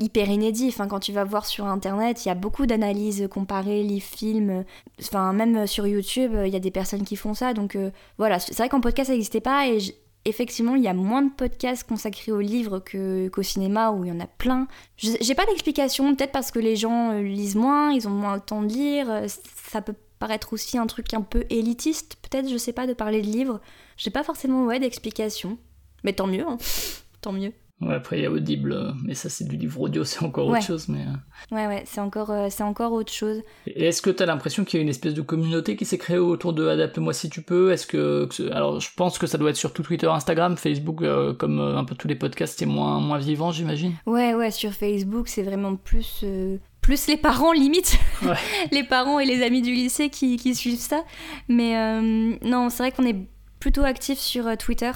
hyper inédit. Enfin, quand tu vas voir sur internet, il y a beaucoup d'analyses comparées, livres, films. Enfin, même sur YouTube, il y a des personnes qui font ça. Donc voilà, c'est vrai qu'en podcast ça n'existait pas et effectivement, il y a moins de podcasts consacrés aux livres qu'au cinéma où il y en a plein. J'ai pas d'explication, peut-être parce que les gens euh, lisent moins, ils ont moins le temps de lire. Euh, ça peut paraître aussi un truc un peu élitiste, peut-être, je sais pas, de parler de livres. J'ai pas forcément d'explication. Mais tant mieux, hein. tant mieux. Ouais, après il y a Audible, euh, mais ça c'est du livre audio, c'est encore autre chose. Mais... Euh. Ouais, ouais, c'est encore, euh, c'est encore autre chose. Est-ce que tu as l'impression qu'il y a une espèce de communauté qui s'est créée autour de Adapte-moi si tu peux? Est-ce que, Alors je pense que ça doit être surtout Twitter, Instagram, Facebook, comme un peu tous les podcasts, c'est moins, moins vivant, j'imagine Ouais, ouais, sur Facebook, c'est vraiment plus. Plus les parents, limite, les parents et les amis du lycée qui, qui suivent ça. Mais non, c'est vrai qu'on est plutôt actif sur Twitter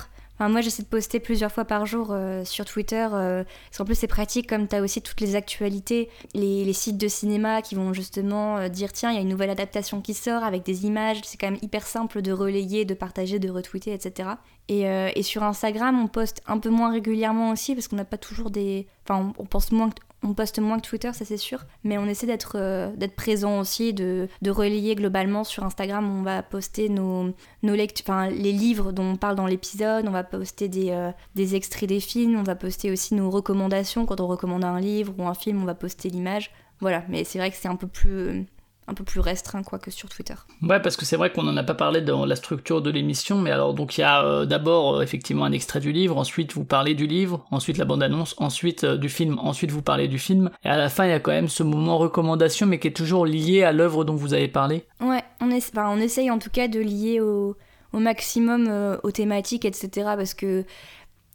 moi, j'essaie de poster plusieurs fois par jour euh, sur Twitter. Euh, parce qu'en plus, c'est pratique, comme tu aussi toutes les actualités, les, sites de cinéma qui vont justement euh, dire tiens, il y a une nouvelle adaptation qui sort avec des images. C'est quand même hyper simple de relayer, de partager, de retweeter, etc. Et, et sur Instagram, on poste un peu moins régulièrement aussi parce qu'on n'a pas toujours des. Enfin, on, pense moins, on poste moins que Twitter, ça c'est sûr, mais on essaie d'être euh, présent aussi, de, de, relayer globalement sur Instagram. On va poster nos, nos enfin, les livres dont on parle dans l'épisode, on va poster des, euh, des extraits des films, on va poster aussi nos recommandations. Quand on recommande un livre ou un film, on va poster l'image. Voilà, mais c'est vrai que c'est un peu plus un peu plus restreint quoi que sur Twitter. Ouais, parce que c'est vrai qu'on n'en a pas parlé dans la structure de l'émission, mais alors donc il y a euh, d'abord euh, effectivement un extrait du livre, ensuite vous parlez du livre, ensuite la bande-annonce, ensuite euh, du film, ensuite vous parlez du film, et à la fin il y a quand même ce moment recommandation, mais qui est toujours lié à l'œuvre dont vous avez parlé. Ouais, on, on essaye en tout cas de lier au, au maximum aux thématiques, etc. Parce que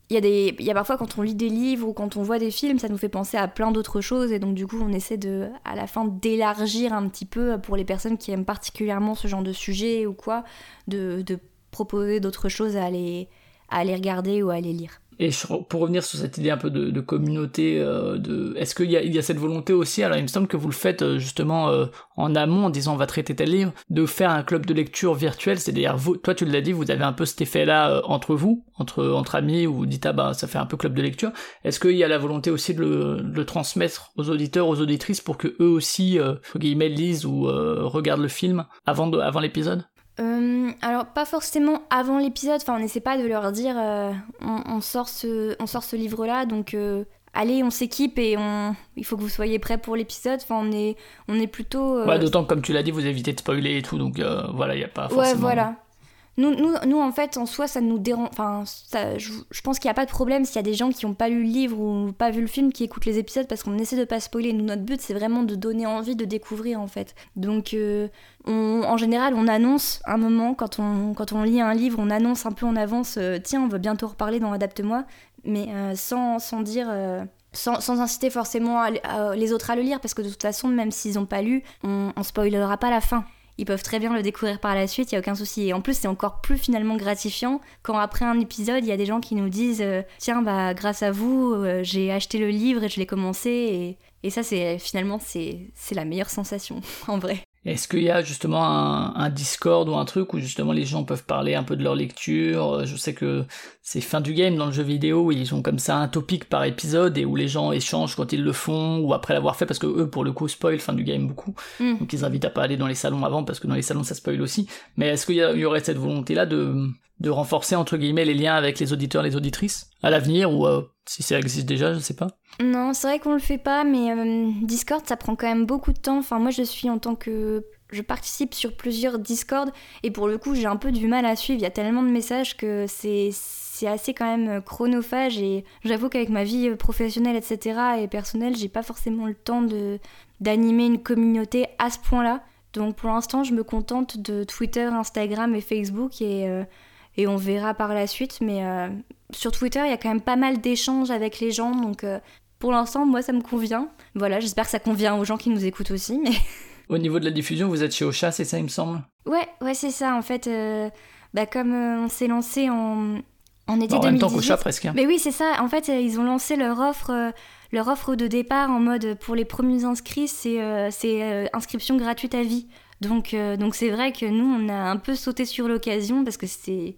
il y, a parfois quand on lit des livres ou quand on voit des films, ça nous fait penser à plein d'autres choses et donc du coup on essaie de, à la fin d'élargir un petit peu pour les personnes qui aiment particulièrement ce genre de sujet ou quoi, de, de proposer d'autres choses à aller, à aller regarder ou à aller lire. Et pour revenir sur cette idée un peu de, communauté, euh, de, est-ce qu'il y a, y a cette volonté aussi, alors il me semble que vous le faites euh, justement euh, en amont, en disant on va traiter tel livre, de faire un club de lecture virtuel, c'est-à-dire vous, toi tu l'as dit, vous avez un peu cet effet-là entre vous, entre, entre amis, où vous dites ah bah ça fait un peu club de lecture. Est-ce qu'il y a la volonté aussi de le, de le, transmettre aux auditeurs, aux auditrices pour que eux aussi, euh, guillemets, lisent ou regardent le film avant, de, avant l'épisode? Euh, alors pas forcément avant l'épisode, enfin on n'essaie pas de leur dire euh, on, sort ce, on sort ce livre-là, donc euh, allez on s'équipe et on, il faut que vous soyez prêts pour l'épisode, enfin on est, on est plutôt... Ouais, d'autant que comme tu l'as dit, vous évitez de spoiler et tout, donc voilà, il n'y a pas forcément... Ouais, voilà. Nous, nous, nous, en fait, en soi, ça nous dérange. Enfin, je, pense qu'il n'y a pas de problème s'il y a des gens qui n'ont pas lu le livre ou pas vu le film qui écoutent les épisodes parce qu'on essaie de pas spoiler. Nous, notre but, c'est vraiment de donner envie de découvrir, en fait. Donc, euh, en général, on annonce un moment, quand on, quand on lit un livre, on annonce un peu en avance euh, tiens, on va bientôt reparler dans Adapte-moi, mais euh, sans, sans, dire. Sans, sans, inciter forcément les autres à le lire, parce que de toute façon, même s'ils n'ont pas lu, on, on spoilera pas la fin ils peuvent très bien le découvrir par la suite, il n'y a aucun souci. Et en plus, c'est encore plus finalement gratifiant quand après un épisode, il y a des gens qui nous disent euh, Tiens, bah, grâce à vous, euh, j'ai acheté le livre et je l'ai commencé. Et, ça, c'est finalement, c'est la meilleure sensation, en vrai. Est-ce qu'il y a justement un, Discord ou un truc où justement les gens peuvent parler un peu de leur lecture? Je sais que c'est fin du game dans le jeu vidéo où ils ont comme ça un topic par épisode et où les gens échangent quand ils le font ou après l'avoir fait parce que eux pour le coup spoil fin du game beaucoup. Mm. Donc ils invitent à pas aller dans les salons avant parce que dans les salons ça spoil aussi. Mais est-ce qu'il y, aurait cette volonté là de, de renforcer entre guillemets les liens avec les auditeurs les auditrices à l'avenir ou euh, si ça existe déjà, je sais pas. Non, c'est vrai qu'on le fait pas, mais euh, Discord, ça prend quand même beaucoup de temps. Enfin, moi, je suis en tant que. Je participe sur plusieurs Discord, et pour le coup, j'ai un peu du mal à suivre. Il y a tellement de messages que c'est. C'est assez quand même chronophage et j'avoue qu'avec ma vie professionnelle etc et personnelle j'ai pas forcément le temps de d'animer une communauté à ce point-là donc pour l'instant je me contente de Twitter, Instagram et Facebook et euh, et on verra par la suite. Mais euh, sur Twitter, il y a quand même pas mal d'échanges avec les gens, donc euh, pour l'instant, moi, ça me convient. Voilà, j'espère que ça convient aux gens qui nous écoutent aussi. Mais au niveau de la diffusion, vous êtes chez Ocha, c'est ça, il me semble? Ouais, ouais, c'est ça. En fait, euh, bah, comme on s'est lancé en En été Bah, en même temps 2018. qu'au chat presque. hein. Mais oui, c'est ça. En fait, ils ont lancé leur offre, leur offre de départ en mode pour les premiers inscrits, c'est euh, c'est, euh, inscription gratuite à vie. Donc euh, donc c'est vrai que nous, on a un peu sauté sur l'occasion parce que c'était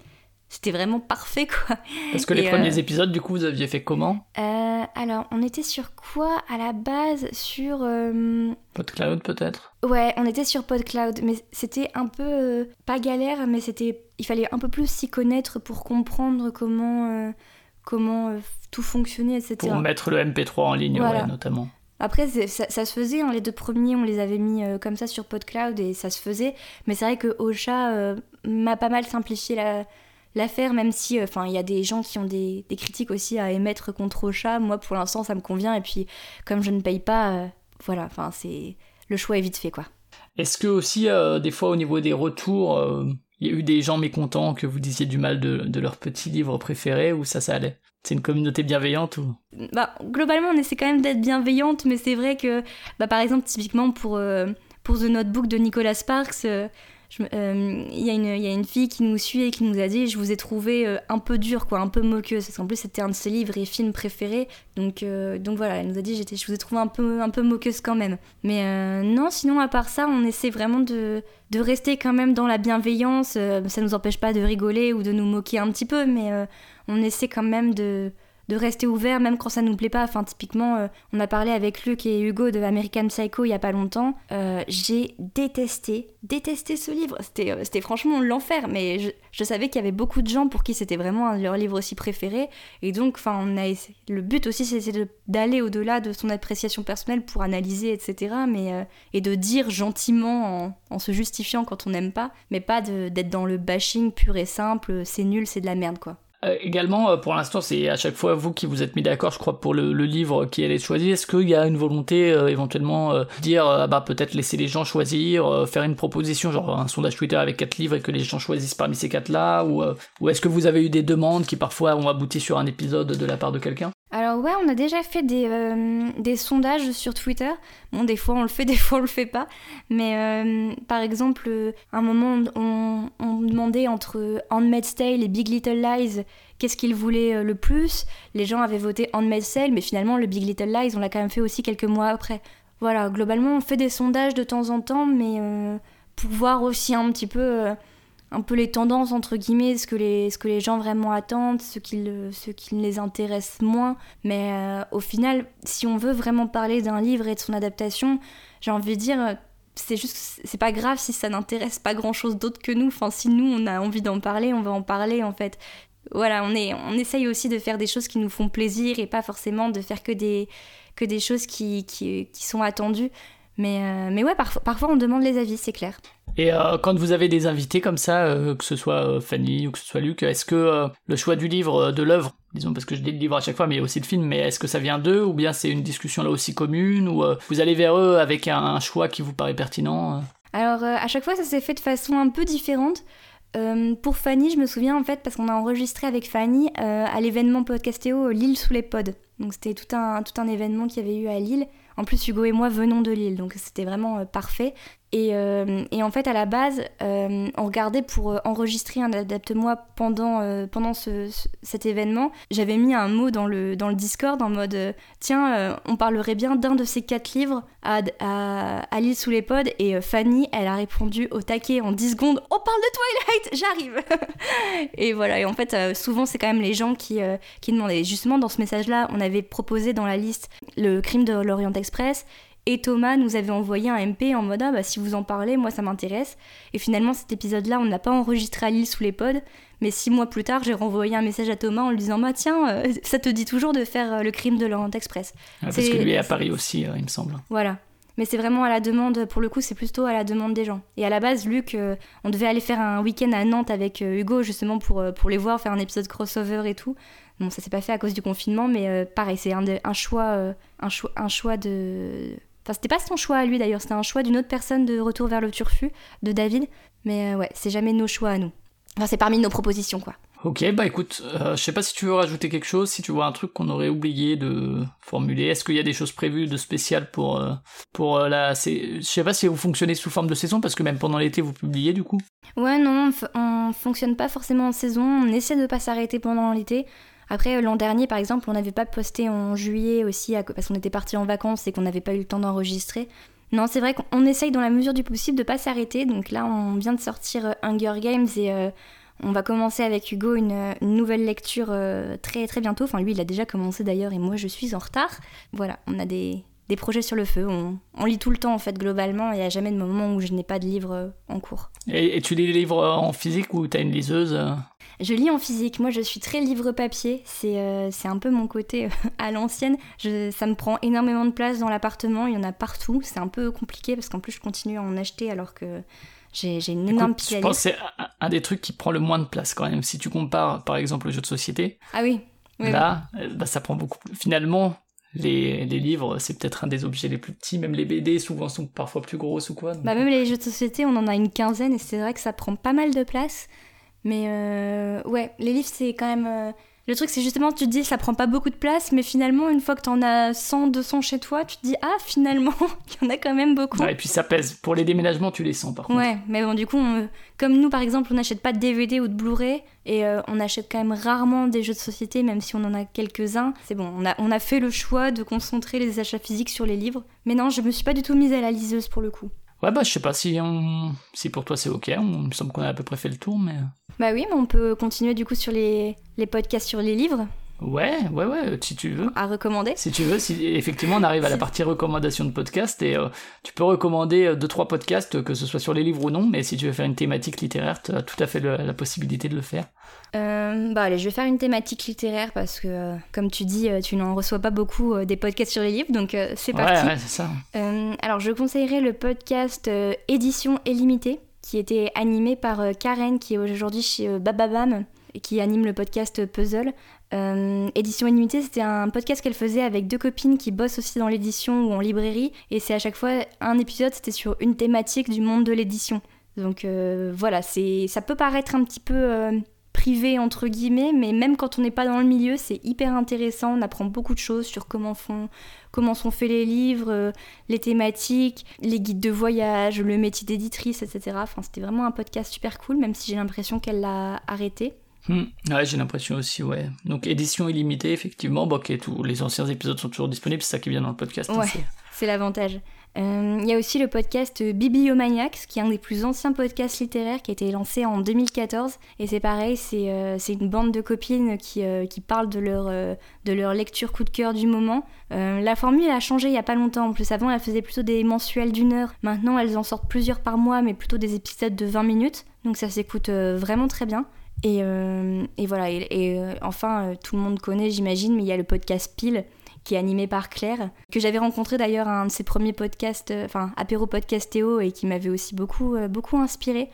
c'était vraiment parfait quoi. Parce que les Et, premiers euh, épisodes, du coup, vous aviez fait comment? Euh, alors, on était sur quoi à la base? Sur euh, PodCloud peut-être? Ouais, on était sur PodCloud, mais c'était un peu euh, pas galère, mais c'était il fallait un peu plus s'y connaître pour comprendre comment euh, comment euh, tout fonctionnait, etc. Pour mettre le MP3 en ligne, Voilà. ouais, notamment. Après, ça, ça se faisait, hein, les deux premiers, on les avait mis euh, comme ça sur PodCloud et ça se faisait. Mais c'est vrai que Ocha euh, m'a pas mal simplifié la- l'affaire, même si enfin il y a des gens qui ont des, des critiques aussi à émettre contre Ocha. Moi, pour l'instant, ça me convient. Et puis, comme je ne paye pas, euh, voilà, enfin, c'est le choix est vite fait, quoi. Est-ce que aussi, euh, des fois, au niveau des retours, euh, il y a eu des gens mécontents que vous disiez du mal de, de leur petit livre préféré ou ça, ça allait? C'est une communauté bienveillante ou? Bah, globalement, on essaie quand même d'être bienveillante, mais c'est vrai que, bah, par exemple, typiquement pour, euh, pour The Notebook de Nicolas Sparks, euh, il y, a une- il y a une fille qui nous suit et qui nous a dit Je vous ai trouvé euh, un peu dur, quoi, un peu moqueuse. Parce qu'en plus, c'était un de ses livres et films préférés. Donc, euh, donc voilà, elle nous a dit j'étais, Je vous ai trouvé un peu, un peu moqueuse quand même. Mais non, sinon, à part ça, on essaie vraiment de, de rester quand même dans la bienveillance. Ça nous empêche pas de rigoler ou de nous moquer un petit peu, mais on essaie quand même de de rester ouvert même quand ça nous plaît pas. Enfin, typiquement, euh, on a parlé avec Luc et Hugo de American Psycho il y a pas longtemps. Euh, j'ai détesté, détesté ce livre. C'était, euh, c'était franchement l'enfer. Mais je, savais qu'il y avait beaucoup de gens pour qui c'était vraiment un de leurs livres aussi préférés. Et donc, enfin, on a le but aussi, c'est de- d'aller au-delà de son appréciation personnelle pour analyser, etc. Mais et de dire gentiment en, en se justifiant quand on n'aime pas, mais pas d'être dans le bashing pur et simple. C'est nul, c'est de la merde, quoi. Euh, également, euh, pour l'instant, c'est à chaque fois vous qui vous êtes mis d'accord, je crois, pour le, le livre qui allait être choisi. Est-ce qu'il y a une volonté euh, éventuellement euh, dire, euh, ah bah peut-être laisser les gens choisir, euh, faire une proposition, genre un sondage Twitter avec quatre livres et que les gens choisissent parmi ces quatre-là, ou, ou est-ce que vous avez eu des demandes qui parfois ont abouti sur un épisode de la part de quelqu'un? Alors ouais, on a déjà fait des, euh, des sondages sur Twitter. Bon, des fois on le fait, des fois on le fait pas. Mais euh, par exemple, euh, à un moment, on, on demandait entre Handmaid's Tale et Big Little Lies qu'est-ce qu'ils voulaient euh, le plus. Les gens avaient voté Handmaid's Tale, mais finalement le Big Little Lies, on l'a quand même fait aussi quelques mois après. Voilà, globalement, on fait des sondages de temps en temps, mais euh, pour voir aussi un petit peu... un peu les tendances entre guillemets, ce que les, ce que les gens vraiment attendent, ce qui, le- ce qui les intéresse moins. Mais euh, au final, si on veut vraiment parler d'un livre et de son adaptation, j'ai envie de dire, c'est juste, c'est pas grave si ça n'intéresse pas grand chose d'autre que nous. Enfin, si nous on a envie d'en parler, on va en parler en fait. Voilà, on, est, on essaye aussi de faire des choses qui nous font plaisir et pas forcément de faire que des, que des choses qui, qui, qui sont attendues. Mais, euh, mais ouais, parfois on demande les avis, c'est clair. Et euh, quand vous avez des invités comme ça, euh, que ce soit euh, Fanny ou que ce soit Luc, est-ce que le choix du livre, de l'œuvre, disons parce que je dis le livre à chaque fois, mais aussi le film, mais est-ce que ça vient d'eux ou bien c'est une discussion là aussi commune ou vous allez vers eux avec un, choix qui vous paraît pertinent Alors, à chaque fois, ça s'est fait de façon un peu différente. Pour Fanny, je me souviens en fait, parce qu'on a enregistré avec Fanny à l'événement Podcastéo Lille sous les pods. Donc, c'était tout un, tout un événement qu'il y avait eu à Lille. En plus, Hugo et moi venons de Lille, donc c'était vraiment euh, parfait. Et, euh, et en fait, à la base, euh, on regardait pour enregistrer un adapte-moi pendant, pendant ce, ce- cet événement. J'avais mis un mot dans le, dans le Discord en mode Tiens, on parlerait bien d'un de ces quatre livres à, à, Lille sous les pods. Et Fanny, elle a répondu au taquet en 10 secondes On parle de Twilight, j'arrive Et voilà, et en fait, souvent, c'est quand même les gens qui, qui demandaient. Justement, dans ce message-là, on avait proposé dans la liste le crime de l'Orient Express. Et Thomas nous avait envoyé un MP en mode ah bah si vous en parlez, moi ça m'intéresse. Et finalement cet épisode-là, on n'a pas enregistré à Lille sous les pods, mais six mois plus tard, j'ai renvoyé un message à Thomas en lui disant bah tiens, euh, ça te dit toujours de faire euh, le crime de l'Orient Express. Ah, Parce que lui est à Paris aussi, euh, il me semble. Voilà. Mais c'est vraiment à la demande, pour le coup, c'est plutôt à la demande des gens. Et à la base, Luc, on devait aller faire un week-end à Nantes avec Hugo, justement, pour, pour les voir, faire un épisode crossover et tout. Bon, ça s'est pas fait à cause du confinement, mais euh, pareil, c'est un, de- un, choix, euh, un, choix, un choix de. Enfin, c'était pas son choix à lui d'ailleurs, c'était un choix d'une autre personne de Retour vers le Turfu, de David. Mais euh, ouais, c'est jamais nos choix à nous. Enfin, c'est parmi nos propositions, quoi. Ok, bah écoute, euh, je sais pas si tu veux rajouter quelque chose, si tu vois un truc qu'on aurait oublié de formuler. Est-ce qu'il y a des choses prévues de spéciales pour euh, pour la Je sais pas si vous fonctionnez sous forme de saison parce que même pendant l'été vous publiez du coup. Ouais, non, on, fonctionne pas forcément en saison. On essaie de pas s'arrêter pendant l'été. Après, l'an dernier, par exemple, on n'avait pas posté en juillet aussi parce qu'on était parti en vacances et qu'on n'avait pas eu le temps d'enregistrer. Non, c'est vrai qu'on essaye dans la mesure du possible de pas s'arrêter. Donc là, on vient de sortir Hunger Games et on va commencer avec Hugo une, nouvelle lecture euh, très très bientôt. Enfin, lui, il a déjà commencé d'ailleurs et moi, je suis en retard. Voilà, on a des, projets sur le feu. On, lit tout le temps en fait, globalement. Il n'y a jamais de moment où je n'ai pas de livre euh, en cours. Et, tu lis les livres en physique ou tu as une liseuse euh? Je lis en physique. Moi, je suis très livre papier. C'est un peu mon côté à l'ancienne. Ça me prend énormément de place dans l'appartement. Il y en a partout. C'est un peu compliqué parce qu'en plus, je continue à en acheter alors que j'ai une énorme pile Je pense que c'est un des trucs qui prend le moins de place quand même. Si tu compares par exemple le jeu de société. Ah oui. là, euh, bah, ça prend beaucoup. Finalement, les, les livres, c'est peut-être un des objets les plus petits. Même les BD souvent sont parfois plus grosses ou quoi. Bah, même les jeux de société, on en a une quinzaine et c'est vrai que ça prend pas mal de place. Mais euh, ouais, les livres, c'est quand même. Euh, le truc, c'est justement, tu te dis, ça prend pas beaucoup de place, mais finalement, une fois que t'en as 100, 200 chez toi, tu te dis, ah, finalement, il y en a quand même beaucoup. et puis ça pèse. Pour les déménagements, tu les sens par contre. Ouais, mais bon, du coup, comme nous, par exemple, on n'achète pas de DVD ou de Blu-ray, et euh, on achète quand même rarement des jeux de société, même si on en a quelques-uns. C'est bon, on a, on a fait le choix de concentrer les achats physiques sur les livres. Mais non, je me suis pas du tout mise à la liseuse pour le coup. Ouais, bah, je sais pas si, on... si pour toi c'est ok. On... Il me semble qu'on a à peu près fait le tour, mais. Bah oui, mais on peut continuer du coup sur les, les podcasts sur les livres. Ouais, ouais, ouais, si tu veux. À recommander Si tu veux, si effectivement on arrive à la partie recommandation de podcast et euh, tu peux recommander euh, deux trois podcasts, que ce soit sur les livres ou non, mais si tu veux faire une thématique littéraire, tu as tout à fait la possibilité de le faire. Euh, bah allez, je vais faire une thématique littéraire parce que, comme tu dis, tu n'en reçois pas beaucoup des podcasts sur les livres, donc c'est parti. Ouais, ouais c'est ça. alors je conseillerais le podcast Édition illimitée qui était animé par Karen, qui est aujourd'hui chez Bababam et qui anime le podcast Puzzle. Euh, édition Illimitée, c'était un podcast qu'elle faisait avec deux copines qui bossent aussi dans l'édition ou en librairie. Et c'est à chaque fois un épisode, c'était sur une thématique du monde de l'édition. Donc euh, voilà, c'est, ça peut paraître un petit peu euh, privé entre guillemets, mais même quand on n'est pas dans le milieu, c'est hyper intéressant. On apprend beaucoup de choses sur comment font, comment sont faits les livres, les thématiques, les guides de voyage, le métier d'éditrice, etc. Enfin, c'était vraiment un podcast super cool, même si j'ai l'impression qu'elle l'a arrêté. Hmm. Ouais, j'ai l'impression aussi, ouais. Donc édition illimitée, effectivement. Bon, ok, tous les anciens épisodes sont toujours disponibles, c'est ça qui vient dans le podcast. Hein, ouais, c'est l'avantage. Euh, il y a aussi le podcast Bibliomaniacs, qui est un des plus anciens podcasts littéraires qui a été lancé en 2014. Et c'est pareil, c'est euh, une bande de copines qui, euh, qui parlent de leur, de leur lecture coup de cœur du moment. la formule a changé il n'y a pas longtemps. En plus, avant, elles faisaient plutôt des mensuels d'une heure. Maintenant, elles en sortent plusieurs par mois, mais plutôt des épisodes de 20 minutes. Donc ça s'écoute vraiment très bien. Et, euh, et voilà, et, euh, enfin, euh, tout le monde connaît, j'imagine, mais il y a le podcast Pile, qui est animé par Claire, que j'avais rencontré d'ailleurs à un de ses premiers podcasts, enfin, apéro podcastéo, et qui m'avait aussi beaucoup, beaucoup inspiré.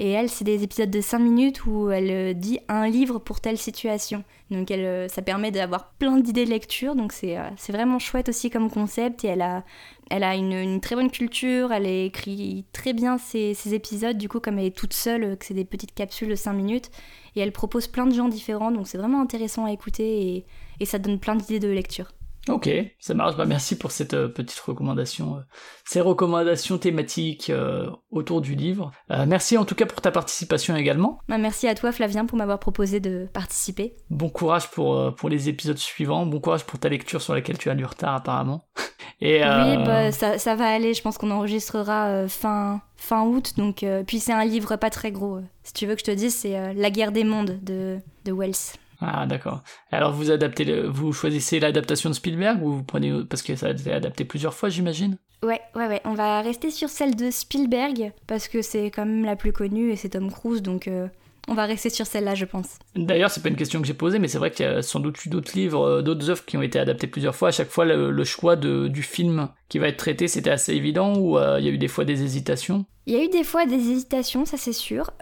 Et elle, c'est des épisodes de 5 minutes où elle dit un livre pour telle situation. Donc elle, ça permet d'avoir plein d'idées de lecture, donc c'est vraiment chouette aussi comme concept, et elle a elle a une, très bonne culture, elle écrit très bien ses, épisodes, du coup comme elle est toute seule, que c'est des petites capsules de 5 minutes, et elle propose plein de gens différents, donc c'est vraiment intéressant à écouter et, et ça donne plein d'idées de lecture. Ok, ça marche. Bah, merci pour cette euh, petite recommandation, euh, ces recommandations thématiques euh, autour du livre. merci en tout cas pour ta participation également. Bah, merci à toi Flavien pour m'avoir proposé de participer. Bon courage pour, pour les épisodes suivants, bon courage pour ta lecture sur laquelle tu as du retard apparemment. Et, oui, bah, ça, ça, va aller, je pense qu'on enregistrera fin, fin août, donc puis c'est un livre pas très gros. Si tu veux que je te dise, c'est La guerre des mondes de, de Wells. Ah d'accord. Alors vous adaptez, vous choisissez l'adaptation de Spielberg ou vous prenez parce que ça a été adapté plusieurs fois, j'imagine? Ouais, ouais, ouais. On va rester sur celle de Spielberg parce que c'est quand même la plus connue et c'est Tom Cruise, donc euh, on va rester sur celle-là, je pense. D'ailleurs, c'est pas une question que j'ai posée, mais c'est vrai qu'il y a sans doute eu d'autres livres, euh, d'autres œuvres qui ont été adaptées plusieurs fois. À chaque fois, le, choix de, du film qui va être traité, c'était assez évident ou euh, il y a eu des fois des hésitations? Il y a eu des fois des hésitations, ça c'est sûr.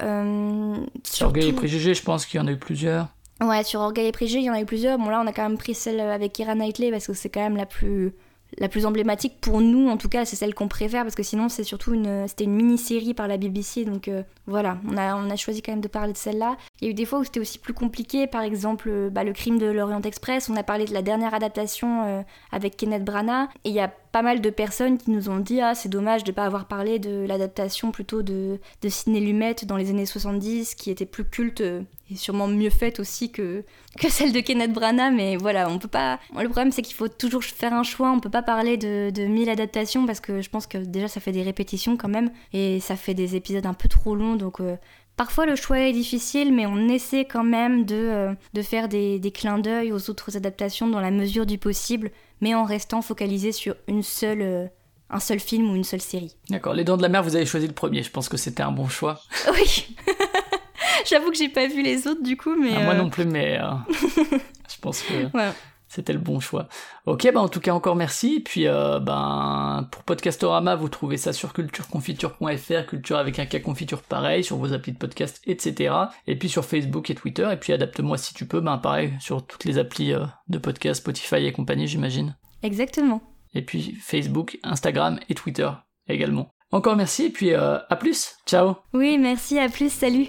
Sur Orgueil et Préjugés, je pense qu'il y en a eu plusieurs. Ouais, sur Orgueil et Préjugés, il y en a eu plusieurs. Bon, là, on a quand même pris celle avec Kira Knightley parce que c'est quand même la plus la plus emblématique pour nous, en tout cas, c'est celle qu'on préfère parce que sinon c'est surtout une, c'était une mini-série par la BBC, donc euh, voilà, on a, choisi quand même de parler de celle-là. Il y a eu des fois où c'était aussi plus compliqué, par exemple euh, bah, le crime de l'Orient Express. On a parlé de la dernière adaptation euh, avec Kenneth Branagh et il y a pas mal de personnes qui nous ont dit ah c'est dommage de pas avoir parlé de l'adaptation plutôt de, de Sidney Lumet dans les années 70 qui était plus culte et sûrement mieux faite aussi que, que celle de Kenneth Branagh mais voilà on peut pas le problème c'est qu'il faut toujours faire un choix on peut pas parler de, de mille adaptations parce que je pense que déjà ça fait des répétitions quand même et ça fait des épisodes un peu trop longs donc euh, Parfois le choix est difficile, mais on essaie quand même de, euh, de faire des, des clins d'œil aux autres adaptations dans la mesure du possible, mais en restant focalisé sur une seule, euh, un seul film ou une seule série. D'accord, Les Dents de la Mer, vous avez choisi le premier, je pense que c'était un bon choix. Oui J'avoue que j'ai pas vu les autres du coup, mais. Ah, moi euh, non plus, mais je pense que Ouais. C'était le bon choix. Ok, bah en tout cas encore merci. Et puis euh, ben pour Podcastorama, vous trouvez ça sur cultureconfiture.fr, culture avec un cas confiture pareil, sur vos applis de podcast, etc. Et puis sur Facebook et Twitter. Et puis adapte-moi si tu peux, ben pareil sur toutes les applis euh, de podcast, Spotify et compagnie, j'imagine. Exactement. Et puis Facebook, Instagram et Twitter également. Encore merci et puis euh, à plus. Ciao. Oui, merci, à plus, salut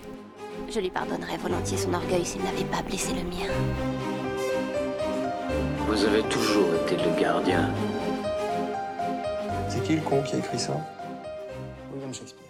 Je lui pardonnerais volontiers son orgueil s'il n'avait pas blessé le mien. Vous avez toujours été le gardien. C'est qui le con qui a écrit ça? William Shakespeare.